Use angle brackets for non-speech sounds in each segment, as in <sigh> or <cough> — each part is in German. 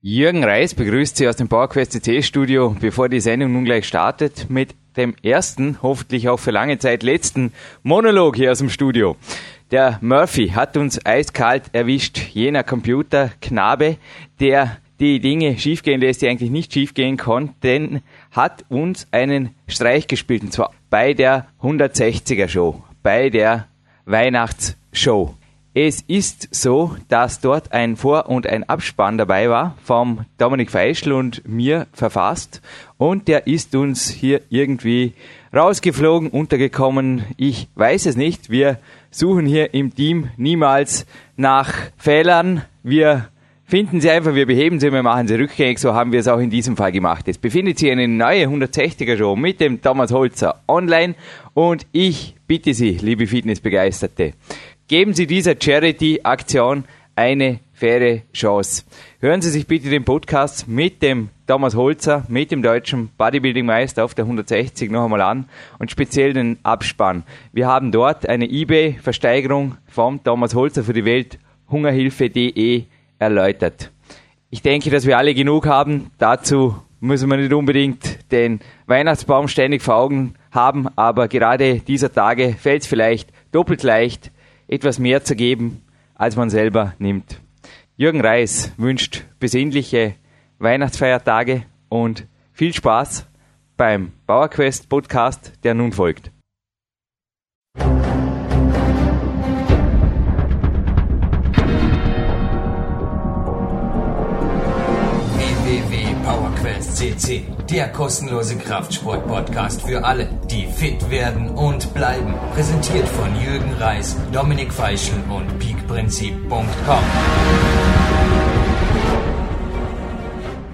Jürgen Reis begrüßt Sie aus dem PowerQuest CC Studio, bevor die Sendung nun gleich startet, mit dem ersten, hoffentlich auch für lange Zeit letzten Monolog hier aus dem Studio. Der Murphy hat uns eiskalt erwischt, jener Computerknabe, der die Dinge schiefgehen lässt, die eigentlich nicht schiefgehen konnten, hat uns einen Streich gespielt, und zwar bei der 160er Show, bei der Weihnachtsshow. Es ist so, dass dort ein Vor- und ein Abspann dabei war vom Dominik Feischl und mir verfasst und der ist uns hier irgendwie rausgeflogen, untergekommen. Ich weiß es nicht. Wir suchen hier im Team niemals nach Fehlern. Wir finden sie einfach, wir beheben sie, wir machen sie rückgängig. So haben wir es auch in diesem Fall gemacht. Es befindet sich eine neue 160er Show mit dem Thomas Holzer online und ich bitte Sie, liebe Fitnessbegeisterte, Geben Sie dieser Charity-Aktion eine faire Chance. Hören Sie sich bitte den Podcast mit dem Thomas Holzer, mit dem deutschen Bodybuilding-Meister auf der 160 noch einmal an und speziell den Abspann. Wir haben dort eine eBay-Versteigerung vom Thomas Holzer für die Welt Hungerhilfe.de erläutert. Ich denke, dass wir alle genug haben. Dazu müssen wir nicht unbedingt den Weihnachtsbaum ständig vor Augen haben, aber gerade dieser Tage fällt es vielleicht doppelt leicht, etwas mehr zu geben, als man selber nimmt. Jürgen Reis wünscht besinnliche Weihnachtsfeiertage und viel Spaß beim Bauerquest Podcast, der nun folgt. CC, der kostenlose Kraftsport-Podcast für alle, die fit werden und bleiben. Präsentiert von Jürgen Reis, Dominik Feischl und peakprinzip.com.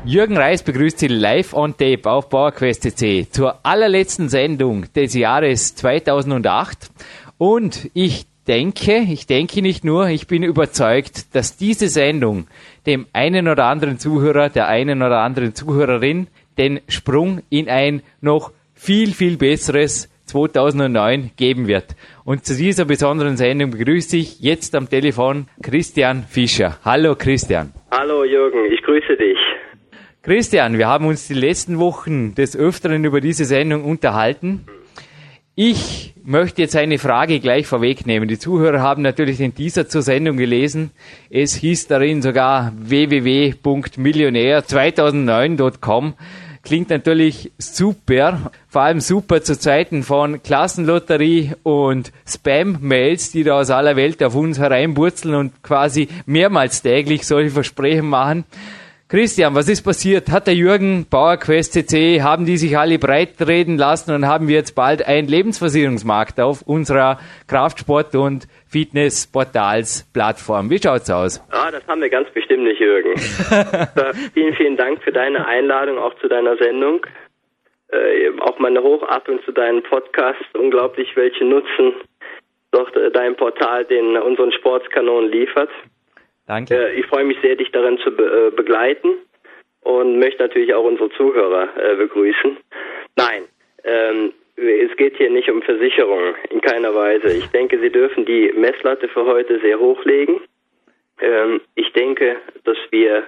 Jürgen Reis begrüßt Sie live on tape auf PowerQuest CC zur allerletzten Sendung des Jahres 2008 und ich denke, ich denke nicht nur, ich bin überzeugt, dass diese Sendung dem einen oder anderen Zuhörer, der einen oder anderen Zuhörerin den Sprung in ein noch viel, viel besseres 2009 geben wird. Und zu dieser besonderen Sendung begrüße ich jetzt am Telefon Christian Fischer. Hallo Christian. Hallo Jürgen, ich grüße dich. Christian, wir haben uns die letzten Wochen des Öfteren über diese Sendung unterhalten. Ich möchte jetzt eine Frage gleich vorwegnehmen. Die Zuhörer haben natürlich den Teaser zur Sendung gelesen. Es hieß darin sogar www.millionär2009.com. Klingt natürlich super, vor allem super zu Zeiten von Klassenlotterie und Spam-Mails, die da aus aller Welt auf uns hereinburzeln und quasi mehrmals täglich solche Versprechen machen. Christian, was ist passiert? Hat der Jürgen Bauerquest CC, haben die sich alle breit reden lassen und haben wir jetzt bald einen Lebensversicherungsmarkt auf unserer Kraftsport- und Fitnessportals-Plattform? Wie schaut's aus? Ah, das haben wir ganz bestimmt nicht, Jürgen. <laughs> vielen, vielen Dank für deine Einladung auch zu deiner Sendung. Äh, auch meine Hochachtung zu deinem Podcast. Unglaublich, welche Nutzen doch dein Portal den unseren Sportskanonen liefert. Danke. Äh, ich freue mich sehr, dich darin zu be äh, begleiten und möchte natürlich auch unsere Zuhörer äh, begrüßen. Nein, ähm, es geht hier nicht um Versicherungen, in keiner Weise. Ich denke, Sie dürfen die Messlatte für heute sehr hochlegen. Ähm, ich denke, dass wir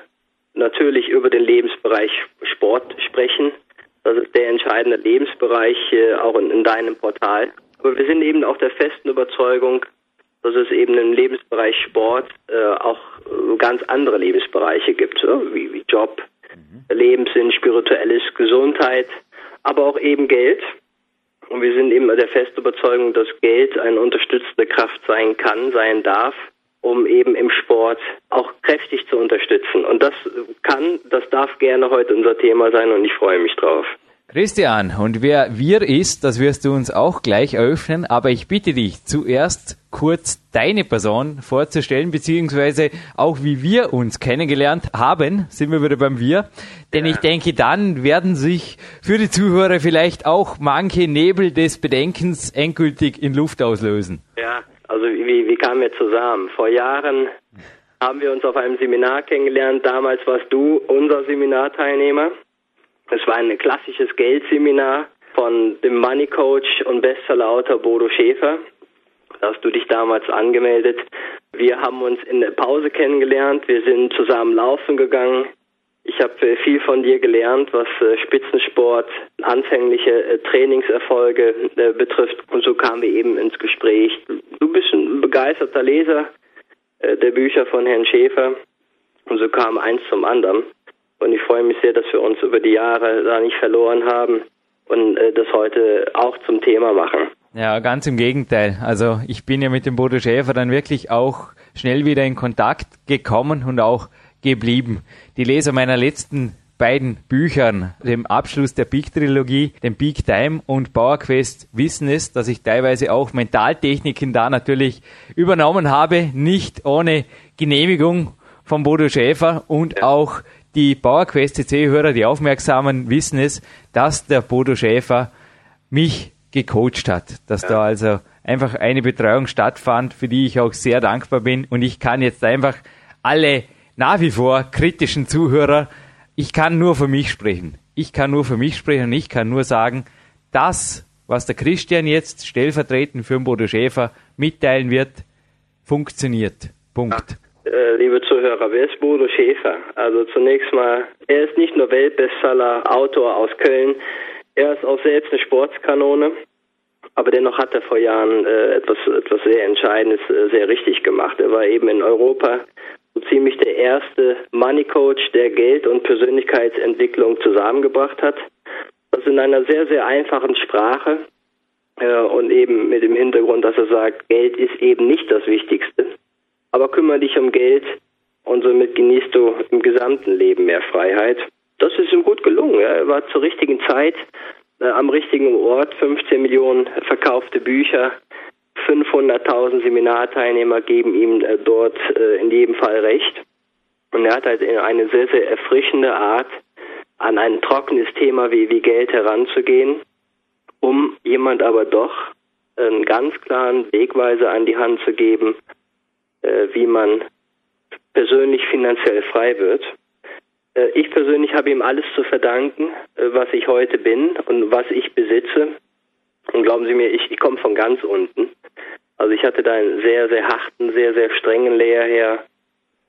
natürlich über den Lebensbereich Sport sprechen. Das ist der entscheidende Lebensbereich äh, auch in, in deinem Portal. Aber wir sind eben auch der festen Überzeugung, dass es eben im Lebensbereich Sport äh, auch äh, ganz andere Lebensbereiche gibt, so, wie, wie Job, mhm. Lebenssinn, spirituelles, Gesundheit, aber auch eben Geld. Und wir sind eben der festen Überzeugung, dass Geld eine unterstützende Kraft sein kann, sein darf, um eben im Sport auch kräftig zu unterstützen. Und das kann, das darf gerne heute unser Thema sein und ich freue mich drauf. Christian, und wer wir ist, das wirst du uns auch gleich eröffnen, aber ich bitte dich zuerst kurz deine Person vorzustellen, beziehungsweise auch wie wir uns kennengelernt haben, sind wir wieder beim Wir. Denn ja. ich denke, dann werden sich für die Zuhörer vielleicht auch manche Nebel des Bedenkens endgültig in Luft auslösen. Ja, also wie, wie kamen wir zusammen? Vor Jahren haben wir uns auf einem Seminar kennengelernt. Damals warst du unser Seminarteilnehmer. Es war ein klassisches Geldseminar von dem Money Coach und Bestsellerautor Bodo Schäfer. Da hast du dich damals angemeldet. Wir haben uns in der Pause kennengelernt. Wir sind zusammen laufen gegangen. Ich habe viel von dir gelernt, was Spitzensport, anfängliche Trainingserfolge betrifft. Und so kamen wir eben ins Gespräch. Du bist ein begeisterter Leser der Bücher von Herrn Schäfer. Und so kam eins zum anderen. Und ich freue mich sehr, dass wir uns über die Jahre da nicht verloren haben und das heute auch zum Thema machen. Ja, ganz im Gegenteil. Also ich bin ja mit dem Bodo Schäfer dann wirklich auch schnell wieder in Kontakt gekommen und auch geblieben. Die Leser meiner letzten beiden Büchern, dem Abschluss der Peak-Trilogie, dem Peak Time und Power Quest, wissen es, dass ich teilweise auch Mentaltechniken da natürlich übernommen habe, nicht ohne Genehmigung von Bodo Schäfer und auch die Power Quest CC-Hörer, die Aufmerksamen, wissen es, dass der Bodo Schäfer mich gecoacht hat, dass ja. da also einfach eine Betreuung stattfand, für die ich auch sehr dankbar bin. Und ich kann jetzt einfach alle nach wie vor kritischen Zuhörer, ich kann nur für mich sprechen. Ich kann nur für mich sprechen und ich kann nur sagen, das, was der Christian jetzt stellvertretend für den Bodo Schäfer mitteilen wird, funktioniert. Punkt. Ja, liebe Zuhörer, wer ist Bodo Schäfer? Also zunächst mal, er ist nicht nur Weltbestseller, Autor aus Köln, er ist auch selbst eine Sportskanone, aber dennoch hat er vor Jahren äh, etwas, etwas sehr Entscheidendes äh, sehr richtig gemacht. Er war eben in Europa so ziemlich der erste Money Coach, der Geld und Persönlichkeitsentwicklung zusammengebracht hat. Das in einer sehr, sehr einfachen Sprache äh, und eben mit dem Hintergrund, dass er sagt, Geld ist eben nicht das Wichtigste, aber kümmere dich um Geld und somit genießt du im gesamten Leben mehr Freiheit. Das ist ihm gut gelungen. Er war zur richtigen Zeit äh, am richtigen Ort, 15 Millionen verkaufte Bücher, 500.000 Seminarteilnehmer geben ihm äh, dort äh, in jedem Fall recht. Und er hat halt eine sehr, sehr erfrischende Art, an ein trockenes Thema wie, wie Geld heranzugehen, um jemand aber doch einen ganz klaren Wegweiser an die Hand zu geben, wie man persönlich finanziell frei wird. Äh, ich persönlich habe ihm alles zu verdanken, äh, was ich heute bin und was ich besitze. Und glauben Sie mir, ich, ich komme von ganz unten. Also ich hatte da einen sehr, sehr harten, sehr, sehr strengen Lehrherr,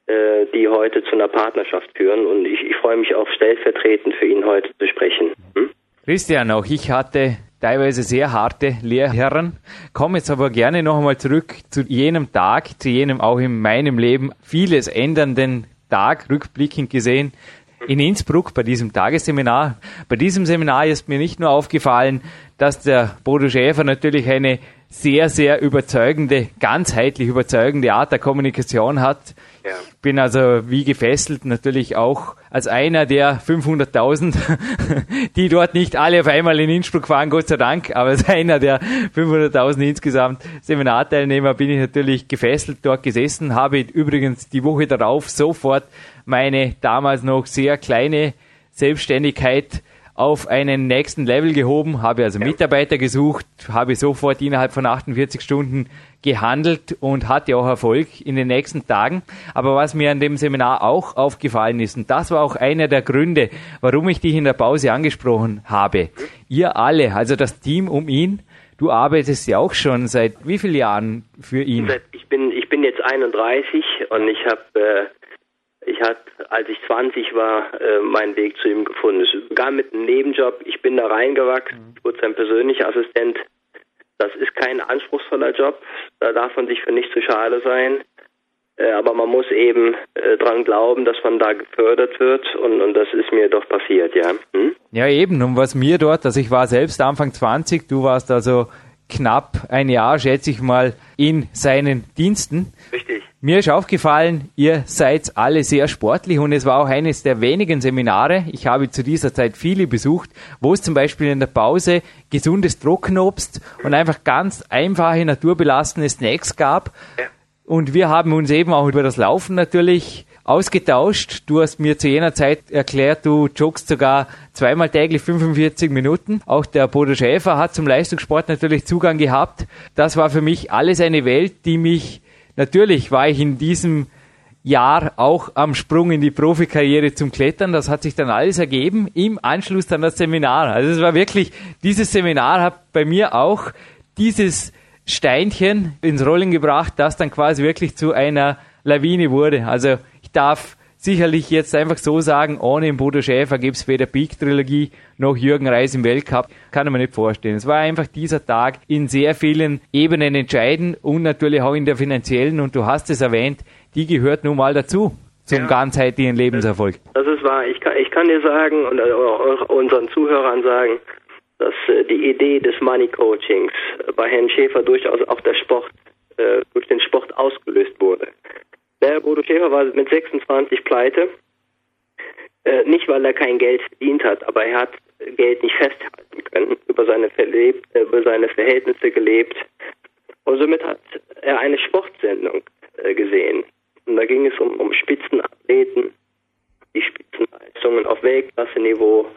äh, die heute zu einer Partnerschaft führen. Und ich, ich freue mich auch stellvertretend für ihn heute zu sprechen. Hm? Christian, auch ich hatte teilweise sehr harte Lehrherren. Komme jetzt aber gerne noch einmal zurück zu jenem Tag, zu jenem auch in meinem Leben vieles ändernden Tag, rückblickend gesehen, in Innsbruck bei diesem Tagesseminar. Bei diesem Seminar ist mir nicht nur aufgefallen, dass der Bodo Schäfer natürlich eine sehr, sehr überzeugende, ganzheitlich überzeugende Art der Kommunikation hat. Ja. Ich bin also wie gefesselt natürlich auch als einer der 500.000, <laughs> die dort nicht alle auf einmal in Innsbruck waren, Gott sei Dank, aber als einer der 500.000 insgesamt Seminarteilnehmer bin ich natürlich gefesselt dort gesessen, habe übrigens die Woche darauf sofort meine damals noch sehr kleine Selbstständigkeit auf einen nächsten Level gehoben, habe also Mitarbeiter gesucht, habe sofort innerhalb von 48 Stunden gehandelt und hatte auch Erfolg in den nächsten Tagen. Aber was mir an dem Seminar auch aufgefallen ist, und das war auch einer der Gründe, warum ich dich in der Pause angesprochen habe. Ihr alle, also das Team um ihn, du arbeitest ja auch schon seit wie vielen Jahren für ihn? Ich bin, ich bin jetzt 31 und ich habe äh, ich hatte, als ich 20 war, äh, meinen Weg zu ihm gefunden. Es begann mit einem Nebenjob. Ich bin da reingewachsen, mhm. wurde sein persönlicher Assistent. Das ist kein anspruchsvoller Job. Da darf man sich für nicht zu schade sein. Äh, aber man muss eben äh, dran glauben, dass man da gefördert wird und, und das ist mir doch passiert, ja. Hm? Ja, eben. Und was mir dort, also ich war selbst Anfang 20, du warst also knapp ein Jahr, schätze ich mal, in seinen Diensten. Richtig. Mir ist aufgefallen, ihr seid alle sehr sportlich und es war auch eines der wenigen Seminare, ich habe zu dieser Zeit viele besucht, wo es zum Beispiel in der Pause gesundes Trockenobst und einfach ganz einfache naturbelassene Snacks gab. Und wir haben uns eben auch über das Laufen natürlich ausgetauscht. Du hast mir zu jener Zeit erklärt, du joggst sogar zweimal täglich 45 Minuten. Auch der Bodo Schäfer hat zum Leistungssport natürlich Zugang gehabt. Das war für mich alles eine Welt, die mich Natürlich war ich in diesem Jahr auch am Sprung in die Profikarriere zum Klettern. Das hat sich dann alles ergeben im Anschluss dann das Seminar. Also es war wirklich, dieses Seminar hat bei mir auch dieses Steinchen ins Rollen gebracht, das dann quasi wirklich zu einer Lawine wurde. Also ich darf sicherlich jetzt einfach so sagen, ohne den Bodo Schäfer gibt es weder Peak-Trilogie noch Jürgen Reis im Weltcup. Kann man nicht vorstellen. Es war einfach dieser Tag in sehr vielen Ebenen entscheidend und natürlich auch in der finanziellen. Und du hast es erwähnt, die gehört nun mal dazu zum ja. ganzheitlichen Lebenserfolg. Das ist wahr. Ich kann, ich kann dir sagen und auch unseren Zuhörern sagen, dass äh, die Idee des Money Coachings bei Herrn Schäfer durchaus auch der Sport, äh, durch den Sport ausgelöst wurde. Der Bodo Schäfer war mit 26 pleite. Äh, nicht, weil er kein Geld verdient hat, aber er hat Geld nicht festhalten können, über seine, verlebt, äh, über seine Verhältnisse gelebt. Und somit hat er eine Sportsendung äh, gesehen. Und da ging es um, um Spitzenathleten, die Spitzenleistungen auf Weltklasse-Niveau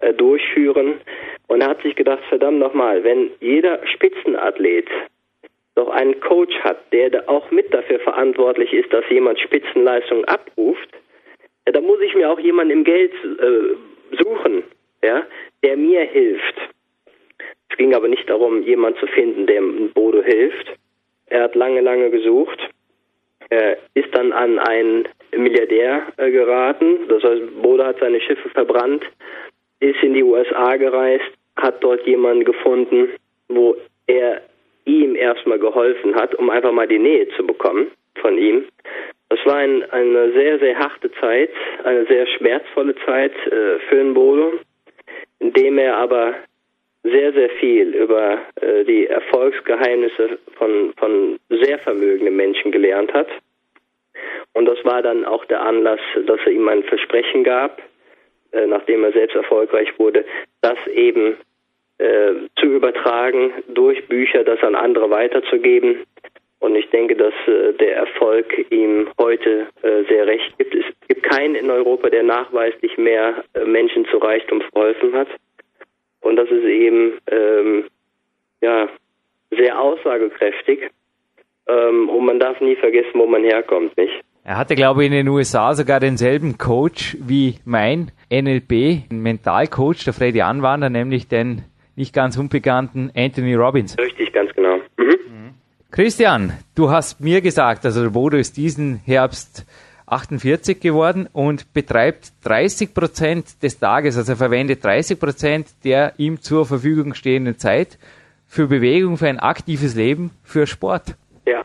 äh, durchführen. Und er hat sich gedacht, verdammt nochmal, wenn jeder Spitzenathlet doch einen Coach hat, der auch mit dafür verantwortlich ist, dass jemand Spitzenleistungen abruft, ja, dann muss ich mir auch jemanden im Geld äh, suchen, ja, der mir hilft. Es ging aber nicht darum, jemanden zu finden, der Bodo hilft. Er hat lange, lange gesucht, er ist dann an einen Milliardär äh, geraten. Das heißt, Bodo hat seine Schiffe verbrannt, ist in die USA gereist, hat dort jemanden gefunden, wo er ihm erstmal geholfen hat, um einfach mal die Nähe zu bekommen von ihm. Das war ein, eine sehr, sehr harte Zeit, eine sehr schmerzvolle Zeit äh, für den Bodo, in dem er aber sehr, sehr viel über äh, die Erfolgsgeheimnisse von, von sehr vermögenden Menschen gelernt hat. Und das war dann auch der Anlass, dass er ihm ein Versprechen gab, äh, nachdem er selbst erfolgreich wurde, das eben äh, zu übertragen, durch Bücher das an andere weiterzugeben. Und ich denke, dass äh, der Erfolg ihm heute äh, sehr recht gibt. Es gibt keinen in Europa, der nachweislich mehr äh, Menschen zu Reichtum verholfen hat. Und das ist eben ähm, ja, sehr aussagekräftig. Ähm, und man darf nie vergessen, wo man herkommt, nicht? Er hatte, glaube ich, in den USA sogar denselben Coach wie mein NLP, ein Mentalcoach, der Freddy Anwander, nämlich den nicht ganz unbekannten Anthony Robbins. Richtig, ganz genau. Mhm. Christian, du hast mir gesagt, also der Bodo ist diesen Herbst 48 geworden und betreibt 30 Prozent des Tages, also verwendet 30 Prozent der ihm zur Verfügung stehenden Zeit für Bewegung, für ein aktives Leben, für Sport. Ja,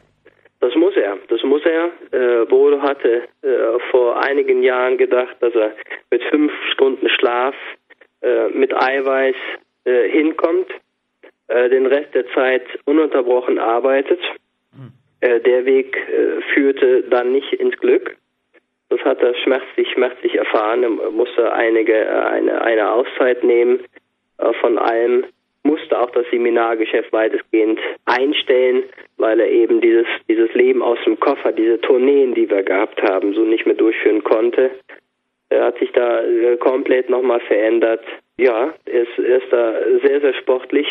das muss er. Das muss er. Äh, Bodo hatte äh, vor einigen Jahren gedacht, dass er mit fünf Stunden Schlaf, äh, mit Eiweiß äh, hinkommt, äh, den Rest der Zeit ununterbrochen arbeitet. Hm. Äh, der Weg führte dann nicht ins Glück. Das hat er schmerzlich, schmerzlich erfahren. Er musste einige, eine, eine Auszeit nehmen von allem, musste auch das Seminargeschäft weitestgehend einstellen, weil er eben dieses, dieses Leben aus dem Koffer, diese Tourneen, die wir gehabt haben, so nicht mehr durchführen konnte. Er hat sich da komplett nochmal verändert. Ja, er ist, er ist da sehr, sehr sportlich.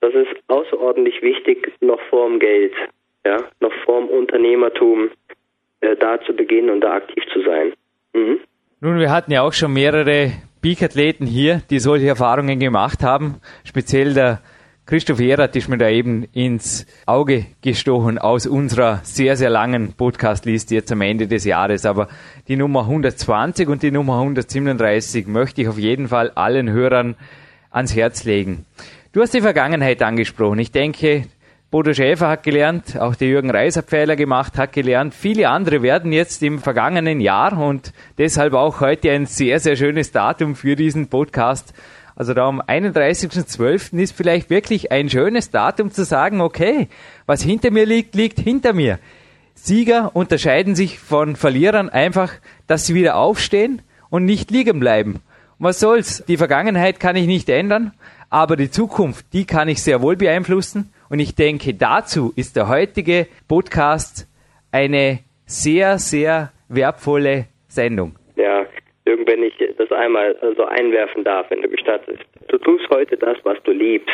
Das ist außerordentlich wichtig noch vorm Geld, ja, noch vorm Unternehmertum, äh, da zu beginnen und da aktiv zu sein. Mhm. Nun, wir hatten ja auch schon mehrere Peak-Athleten hier, die solche Erfahrungen gemacht haben. Speziell der Christoph Erath ist mir da eben ins Auge gestochen aus unserer sehr, sehr langen Podcast-Liste jetzt am Ende des Jahres. Aber die Nummer 120 und die Nummer 137 möchte ich auf jeden Fall allen Hörern ans Herz legen. Du hast die Vergangenheit angesprochen. Ich denke, Bodo Schäfer hat gelernt, auch der Jürgen Reis hat Fehler gemacht, hat gelernt. Viele andere werden jetzt im vergangenen Jahr und deshalb auch heute ein sehr, sehr schönes Datum für diesen Podcast also da am 31.12. ist vielleicht wirklich ein schönes Datum zu sagen, okay, was hinter mir liegt, liegt hinter mir. Sieger unterscheiden sich von Verlierern einfach, dass sie wieder aufstehen und nicht liegen bleiben. was soll's? Die Vergangenheit kann ich nicht ändern, aber die Zukunft, die kann ich sehr wohl beeinflussen. Und ich denke, dazu ist der heutige Podcast eine sehr, sehr wertvolle Sendung. Ja, wenn ich das einmal so einwerfen darf, wenn du gestattest. Du tust heute das, was du liebst.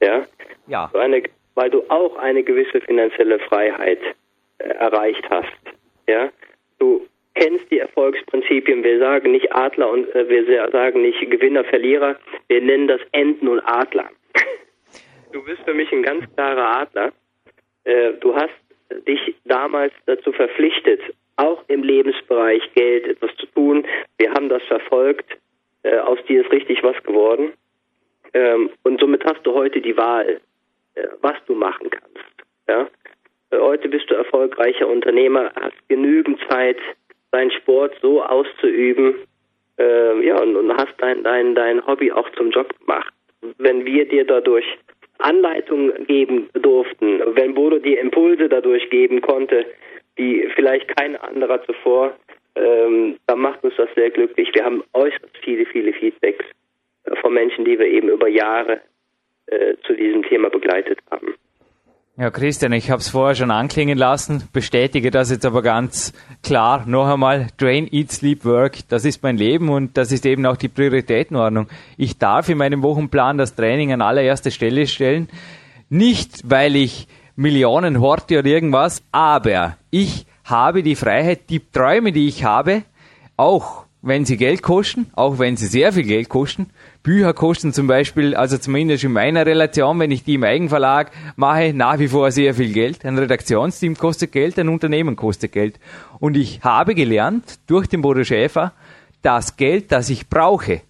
Ja? Ja. So eine, weil du auch eine gewisse finanzielle Freiheit äh, erreicht hast. Ja? Du kennst die Erfolgsprinzipien. Wir sagen nicht Adler und äh, wir sagen nicht Gewinner, Verlierer. Wir nennen das Enten und Adler. <laughs> du bist für mich ein ganz klarer Adler. Äh, du hast dich damals dazu verpflichtet, auch im Lebensbereich Geld etwas zu tun. Wir haben das verfolgt. Äh, aus dir ist richtig was geworden. Ähm, und somit hast du heute die Wahl, äh, was du machen kannst. Ja? Äh, heute bist du erfolgreicher Unternehmer, hast genügend Zeit, deinen Sport so auszuüben, äh, ja, und, und hast dein, dein, dein Hobby auch zum Job gemacht. Wenn wir dir dadurch Anleitungen geben durften, wenn Bodo dir Impulse dadurch geben konnte, die vielleicht kein anderer zuvor, ähm, dann macht uns das sehr glücklich. Wir haben äußerst viele, viele Feedbacks äh, von Menschen, die wir eben über Jahre äh, zu diesem Thema begleitet haben. Ja, Christian, ich habe es vorher schon anklingen lassen, bestätige das jetzt aber ganz klar noch einmal. Train, Eat, Sleep, Work, das ist mein Leben und das ist eben auch die Prioritätenordnung. Ich darf in meinem Wochenplan das Training an allererste Stelle stellen, nicht weil ich Millionen horte oder irgendwas, aber ich habe die Freiheit, die Träume, die ich habe, auch wenn sie Geld kosten, auch wenn sie sehr viel Geld kosten, Bücher kosten zum Beispiel, also zumindest in meiner Relation, wenn ich die im Eigenverlag mache, nach wie vor sehr viel Geld. Ein Redaktionsteam kostet Geld, ein Unternehmen kostet Geld. Und ich habe gelernt durch den Bodo Schäfer, das Geld, das ich brauche,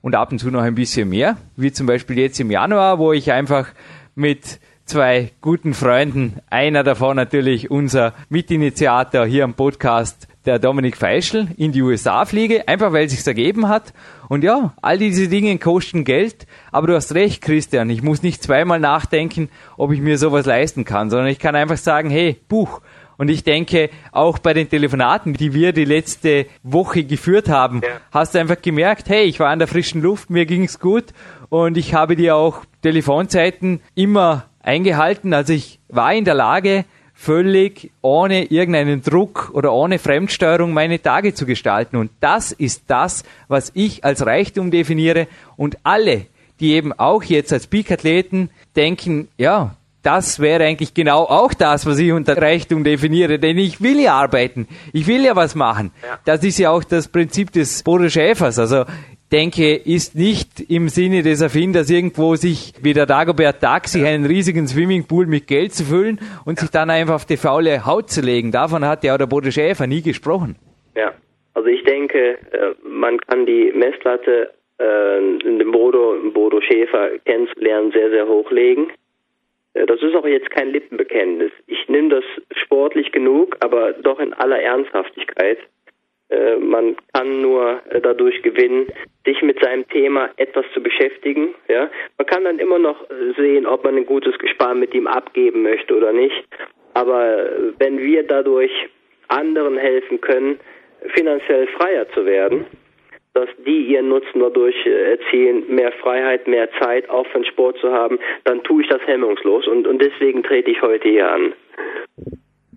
und ab und zu noch ein bisschen mehr, wie zum Beispiel jetzt im Januar, wo ich einfach mit zwei guten Freunden, einer davon natürlich unser Mitinitiator hier am Podcast, der Dominik Feischl in die USA fliege, einfach weil es sich ergeben hat. Und ja, all diese Dinge kosten Geld, aber du hast recht, Christian, ich muss nicht zweimal nachdenken, ob ich mir sowas leisten kann, sondern ich kann einfach sagen, hey, Buch. Und ich denke, auch bei den Telefonaten, die wir die letzte Woche geführt haben, ja. hast du einfach gemerkt, hey, ich war in der frischen Luft, mir ging's gut und ich habe dir auch Telefonzeiten immer eingehalten. Also ich war in der Lage, völlig ohne irgendeinen Druck oder ohne Fremdsteuerung meine Tage zu gestalten. Und das ist das, was ich als Reichtum definiere. Und alle, die eben auch jetzt als Peak-Athleten denken, ja, das wäre eigentlich genau auch das, was ich unter Reichtum definiere, denn ich will ja arbeiten, ich will ja was machen. Ja. Das ist ja auch das Prinzip des Bodo Schäfers. Also denke, ist nicht im Sinne des Erfinders irgendwo sich wie der Dagobert Duck sich einen riesigen Swimmingpool mit Geld zu füllen und sich dann einfach auf die faule Haut zu legen. Davon hat ja auch der Bodo Schäfer nie gesprochen. Ja, also ich denke, äh, man kann die Messlatte äh, dem Bodo, Bodo Schäfer kennenzulernen sehr, sehr hochlegen. Äh, das ist auch jetzt kein Lippenbekenntnis. Ich nehme das sportlich genug, aber doch in aller Ernsthaftigkeit. Äh, man kann nur äh, dadurch gewinnen, sich mit seinem Thema etwas zu beschäftigen. Ja, man kann dann immer noch sehen, ob man ein gutes Gespar mit ihm abgeben möchte oder nicht. Aber äh, wenn wir dadurch anderen helfen können, finanziell freier zu werden, dass die ihren Nutzen dadurch erzielen, mehr Freiheit, mehr Zeit, auch für den Sport zu haben, dann tue ich das hemmungslos und, und deswegen trete ich heute hier an.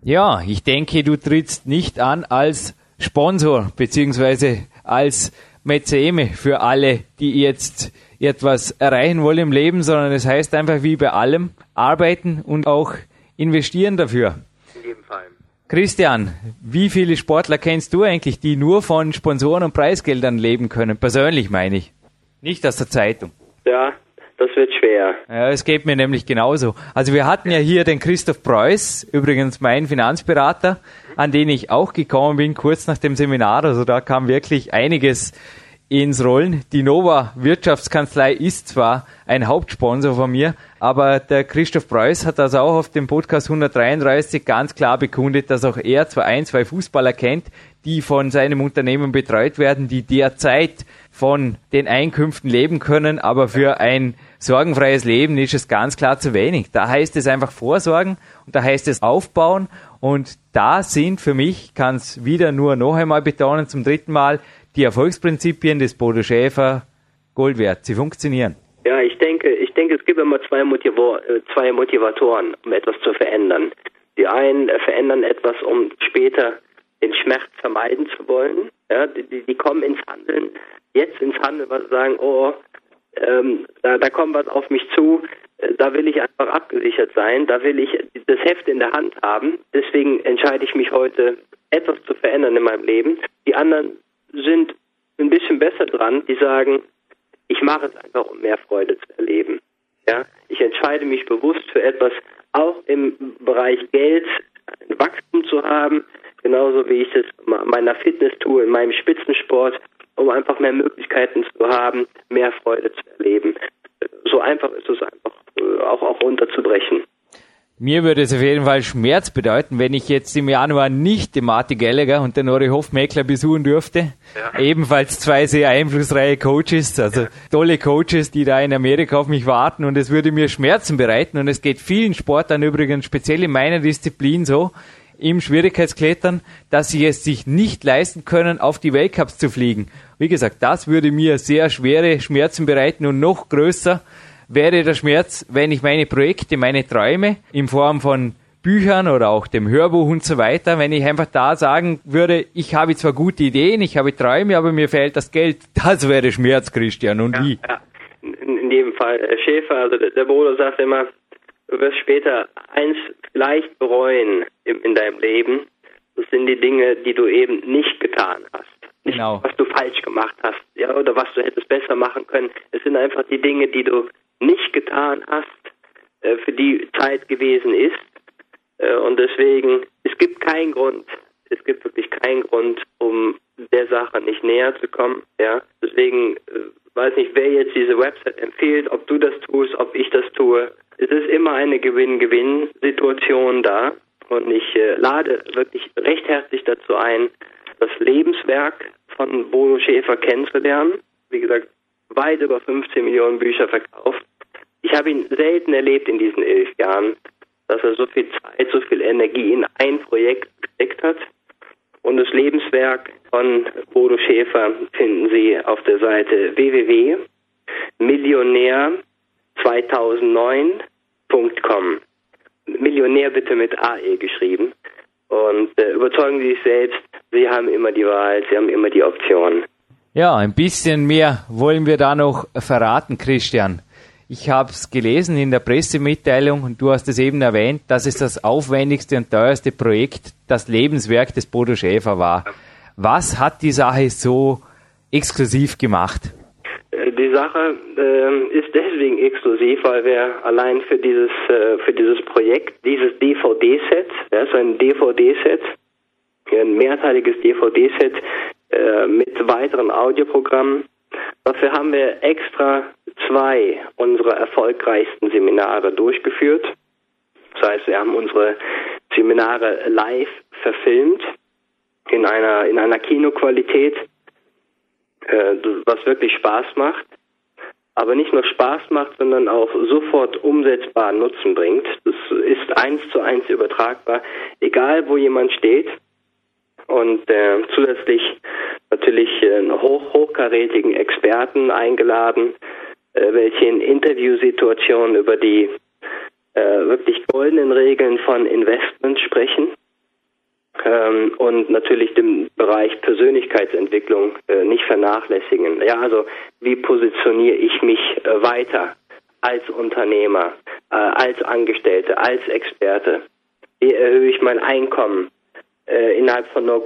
Ja, ich denke, du trittst nicht an als Sponsor beziehungsweise als Mäzeme für alle, die jetzt etwas erreichen wollen im Leben, sondern es heißt einfach wie bei allem arbeiten und auch investieren dafür. In jedem Fall. Christian, wie viele Sportler kennst du eigentlich, die nur von Sponsoren und Preisgeldern leben können? Persönlich meine ich. Nicht aus der Zeitung. Ja, das wird schwer. Ja, es geht mir nämlich genauso. Also wir hatten ja hier den Christoph Preuß, übrigens mein Finanzberater, an den ich auch gekommen bin, kurz nach dem Seminar. Also da kam wirklich einiges ins Rollen. Die Nova Wirtschaftskanzlei ist zwar ein Hauptsponsor von mir, aber der Christoph Preuß hat das auch auf dem Podcast 133 ganz klar bekundet, dass auch er zwar ein, zwei Fußballer kennt, die von seinem Unternehmen betreut werden, die derzeit von den Einkünften leben können, aber für ein sorgenfreies Leben ist es ganz klar zu wenig. Da heißt es einfach vorsorgen und da heißt es aufbauen und da sind für mich, kann es wieder nur noch einmal betonen, zum dritten Mal, die Erfolgsprinzipien des Bodo Schäfer Gold wert. Sie funktionieren. Ja, ich denke, ich denke, es gibt immer zwei, Motiva äh, zwei Motivatoren, um etwas zu verändern. Die einen verändern etwas, um später den Schmerz vermeiden zu wollen. Ja, die, die kommen ins Handeln, jetzt ins Handeln, was sagen, oh, ähm, da, da kommt was auf mich zu, äh, da will ich einfach abgesichert sein, da will ich das Heft in der Hand haben. Deswegen entscheide ich mich heute, etwas zu verändern in meinem Leben. Die anderen sind ein bisschen besser dran, die sagen, ich mache es einfach, um mehr Freude zu erleben. Ja, ich entscheide mich bewusst für etwas, auch im Bereich Geld ein Wachstum zu haben, genauso wie ich es meiner Fitness tue, in meinem Spitzensport, um einfach mehr Möglichkeiten zu haben, mehr Freude zu erleben. So einfach ist es einfach äh, auch, auch runterzubrechen. Mir würde es auf jeden Fall Schmerz bedeuten, wenn ich jetzt im Januar nicht den Martin Gallagher und den Ori Hofmeckler besuchen dürfte. Ja. Ebenfalls zwei sehr einflussreiche Coaches, also ja. tolle Coaches, die da in Amerika auf mich warten und es würde mir Schmerzen bereiten und es geht vielen Sportlern übrigens, speziell in meiner Disziplin so, im Schwierigkeitsklettern, dass sie es sich nicht leisten können, auf die Weltcups zu fliegen. Wie gesagt, das würde mir sehr schwere Schmerzen bereiten und noch größer, wäre der Schmerz, wenn ich meine Projekte, meine Träume in Form von Büchern oder auch dem Hörbuch und so weiter, wenn ich einfach da sagen würde, ich habe zwar gute Ideen, ich habe Träume, aber mir fehlt das Geld, <laughs> das wäre Schmerz, Christian. Und ja, wie? Ja. In, in jedem Fall. Äh, Schäfer, also der Bruder sagt immer, du wirst später eins vielleicht bereuen in, in deinem Leben. Das sind die Dinge, die du eben nicht getan hast. Nicht, genau. was du falsch gemacht hast, ja, oder was du hättest besser machen können. Es sind einfach die Dinge, die du nicht getan hast, äh, für die Zeit gewesen ist. Äh, und deswegen, es gibt keinen Grund, es gibt wirklich keinen Grund, um der Sache nicht näher zu kommen. Ja, deswegen äh, weiß nicht, wer jetzt diese Website empfiehlt, ob du das tust, ob ich das tue. Es ist immer eine Gewinn-Gewinn-Situation da. Und ich äh, lade wirklich recht herzlich dazu ein, das Lebenswerk von Bodo Schäfer kennenzulernen. Wie gesagt, weit über 15 Millionen Bücher verkauft. Ich habe ihn selten erlebt in diesen elf Jahren, dass er so viel Zeit, so viel Energie in ein Projekt gesteckt hat. Und das Lebenswerk von Bodo Schäfer finden Sie auf der Seite www.millionär2009.com. Millionär bitte mit AE geschrieben. Und äh, überzeugen Sie sich selbst, Sie haben immer die Wahl, Sie haben immer die Option. Ja, ein bisschen mehr wollen wir da noch verraten, Christian. Ich habe es gelesen in der Pressemitteilung und du hast es eben erwähnt, dass es das aufwendigste und teuerste Projekt, das Lebenswerk des Bodo Schäfer war. Was hat die Sache so exklusiv gemacht? Äh, die Sache äh, ist deswegen exklusiv, weil wir allein für dieses äh, für dieses Projekt dieses DVD-Set, ja, so ein DVD-Set, ein mehrteiliges DVD-Set äh, mit weiteren Audioprogrammen. Dafür haben wir extra zwei unserer erfolgreichsten Seminare durchgeführt. Das heißt, wir haben unsere Seminare live verfilmt in einer, in einer Kinoqualität, äh, was wirklich Spaß macht. Aber nicht nur Spaß macht, sondern auch sofort umsetzbaren Nutzen bringt. Das ist eins zu eins übertragbar, egal wo jemand steht und äh, zusätzlich natürlich hoch, hochkarätigen Experten eingeladen, äh, welche in Interviewsituationen über die äh, wirklich goldenen Regeln von Investment sprechen ähm, und natürlich den Bereich Persönlichkeitsentwicklung äh, nicht vernachlässigen. Ja, also wie positioniere ich mich äh, weiter als Unternehmer, äh, als Angestellte, als Experte? Wie erhöhe ich mein Einkommen? äh, innerhalb von einer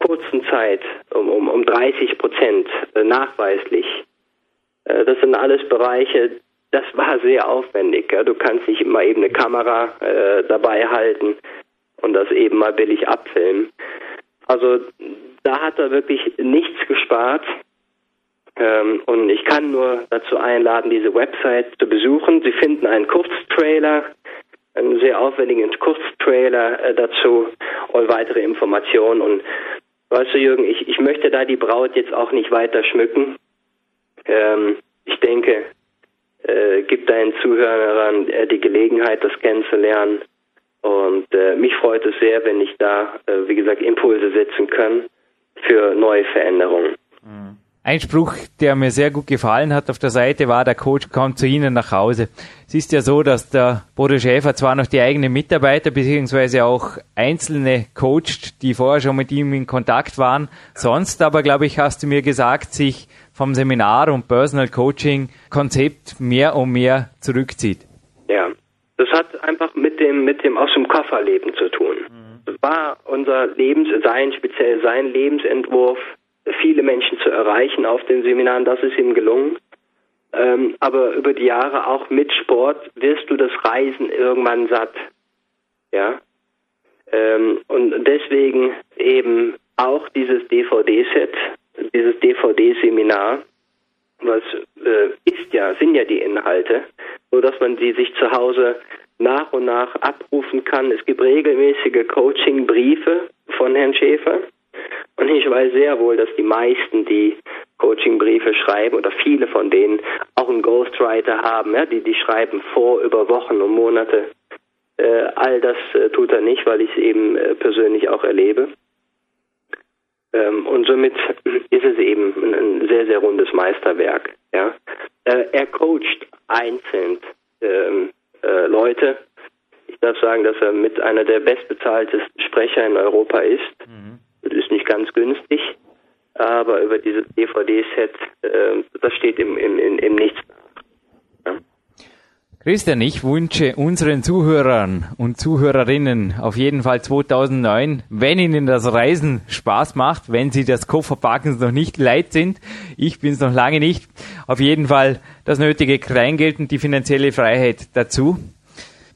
kurzen Zeit um, um, um 30 Prozent äh, nachweislich. Äh, das sind alles Bereiche, das war sehr aufwendig. Du kannst nicht immer eben eine Kamera äh, dabei halten und das eben mal billig abfilmen. Also da hat er wirklich nichts gespart. Ähm, und ich kann nur dazu einladen, diese Website zu besuchen. Sie finden einen Kurztrailer einen sehr aufwendigen Kurztrailer dazu und weitere Informationen. Und weißt du, Jürgen, ich, ich möchte da die Braut jetzt auch nicht weiter schmücken. Ähm, ich denke, äh, gibt deinen Zuhörern äh, die Gelegenheit, das kennenzulernen. Und äh, mich freut es sehr, wenn ich da, äh, wie gesagt, Impulse setzen kann für neue Veränderungen. Ein Spruch, der mir sehr gut gefallen hat auf der Seite, war, der Coach kommt zu Ihnen nach Hause. Es ist ja so, dass der Bodo Schäfer zwar noch die eigenen Mitarbeiter beziehungsweise auch Einzelne coacht, die vorher schon mit ihm in Kontakt waren. Sonst aber, glaube ich, hast du mir gesagt, sich vom Seminar und Personal Coaching Konzept mehr und mehr zurückzieht. Ja, das hat einfach mit dem, mit dem aus dem Kofferleben zu tun. Mhm. War unser Lebens, sein, speziell sein Lebensentwurf, viele Menschen zu erreichen auf den Seminaren. Das ist ihm gelungen. Ähm, aber über die Jahre auch mit Sport wirst du das Reisen irgendwann satt. Ja. Ähm, und deswegen eben auch dieses DVD-Set, dieses DVD-Seminar, was äh, ist ja, sind ja die Inhalte, so dass man die sich zu Hause nach und nach abrufen kann. Es gibt regelmäßige Coaching-Briefe von Herrn Schäfer. Und ich weiß sehr wohl, dass die meisten, die Coaching-Briefe schreiben oder viele von denen auch einen Ghostwriter haben, ja, die, die schreiben vor über Wochen und Monate. Äh, all das äh, tut er nicht, weil ich es eben äh, persönlich auch erlebe. Ähm, und somit ist es eben ein, ein, sehr, sehr rundes Meisterwerk. Ja. Äh, er coacht einzeln ähm, äh, Leute. Ich darf sagen, dass er mit einer der bestbezahltesten Sprecher in Europa ist. Mhm. Ganz günstig, aber über dieses DVD-Set, äh, das steht im, im, im, im Nichts. Christian, ich wünsche unseren Zuhörern und Zuhörerinnen auf jeden Fall 2009, wenn Ihnen das Reisen Spaß macht, wenn Sie das Kofferpacken noch nicht leid sind, ich bin es noch lange nicht, auf jeden Fall das nötige Kleingeld und die finanzielle Freiheit dazu.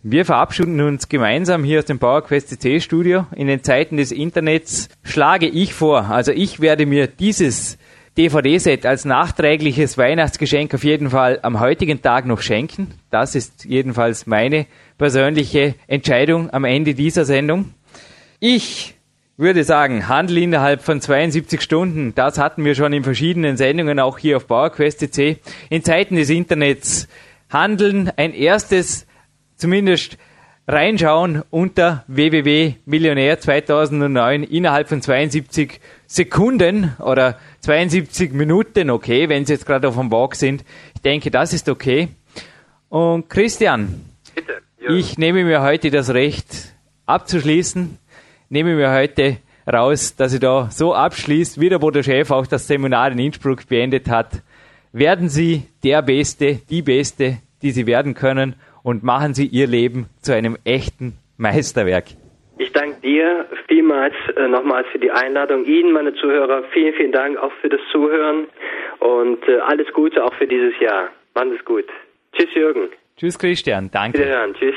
Wir verabschieden uns gemeinsam hier aus dem PowerQuest CC Studio. In den Zeiten des Internets schlage ich vor, also ich werde mir dieses DVD-Set als nachträgliches Weihnachtsgeschenk auf jeden Fall am heutigen Tag noch schenken. Das ist jedenfalls meine persönliche Entscheidung am Ende dieser Sendung. Ich würde sagen, Handel innerhalb von 72 Stunden, das hatten wir schon in verschiedenen Sendungen, auch hier auf PowerQuest.cc. In Zeiten des Internets handeln ein erstes, zumindest reinschauen unter www.millionär 2009 innerhalb von 72 Sekunden oder 72 Minuten, okay, wenn Sie jetzt gerade auf dem Walk sind. Ich denke, das ist okay. Und Christian, Bitte, ich nehme mir heute das Recht abzuschließen, nehme mir heute raus, dass ich da so abschließt, wieder wo der Chef auch das Seminar in Innsbruck beendet hat. Werden Sie der Beste, die Beste, die Sie werden können und machen Sie Ihr Leben zu einem echten Meisterwerk. Ich danke dir vielmals äh, nochmals für die Einladung. Ihnen, meine Zuhörer, vielen, vielen Dank auch für das Zuhören und äh, alles Gute auch für dieses Jahr. Machen es gut. Tschüss, Jürgen. Tschüss, Christian. Danke. Wiederhören. Tschüss.